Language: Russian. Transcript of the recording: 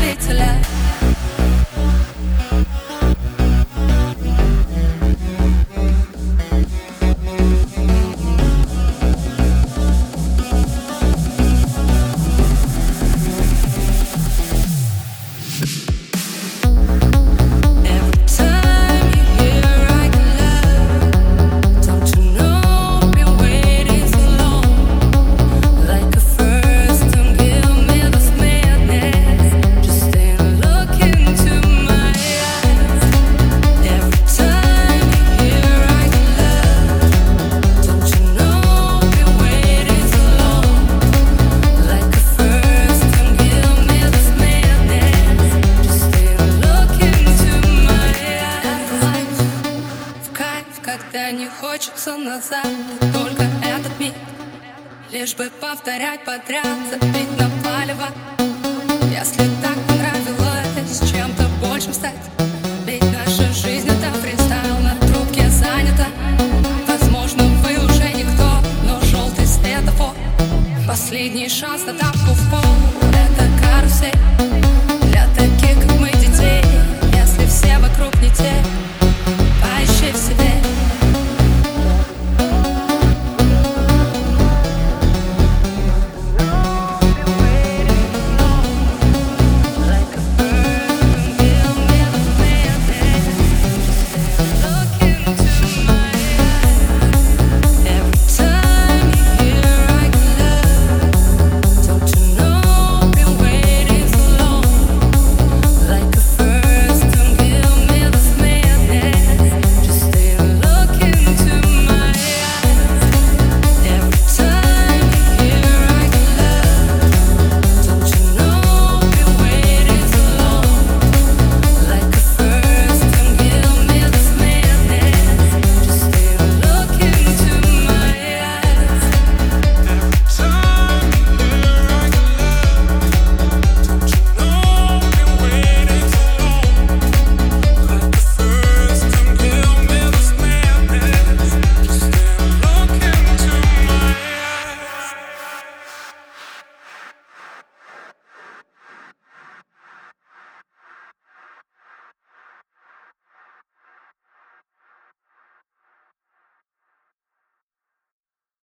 bitter love. Назад. Только этот миг Лишь бы повторять подряд Забить на палево Если так понравилось Чем-то большим стать. Ведь наша жизнь это фристайл На трубке занята. Возможно вы уже никто Но желтый светофор. Последний шанс на тапку в пол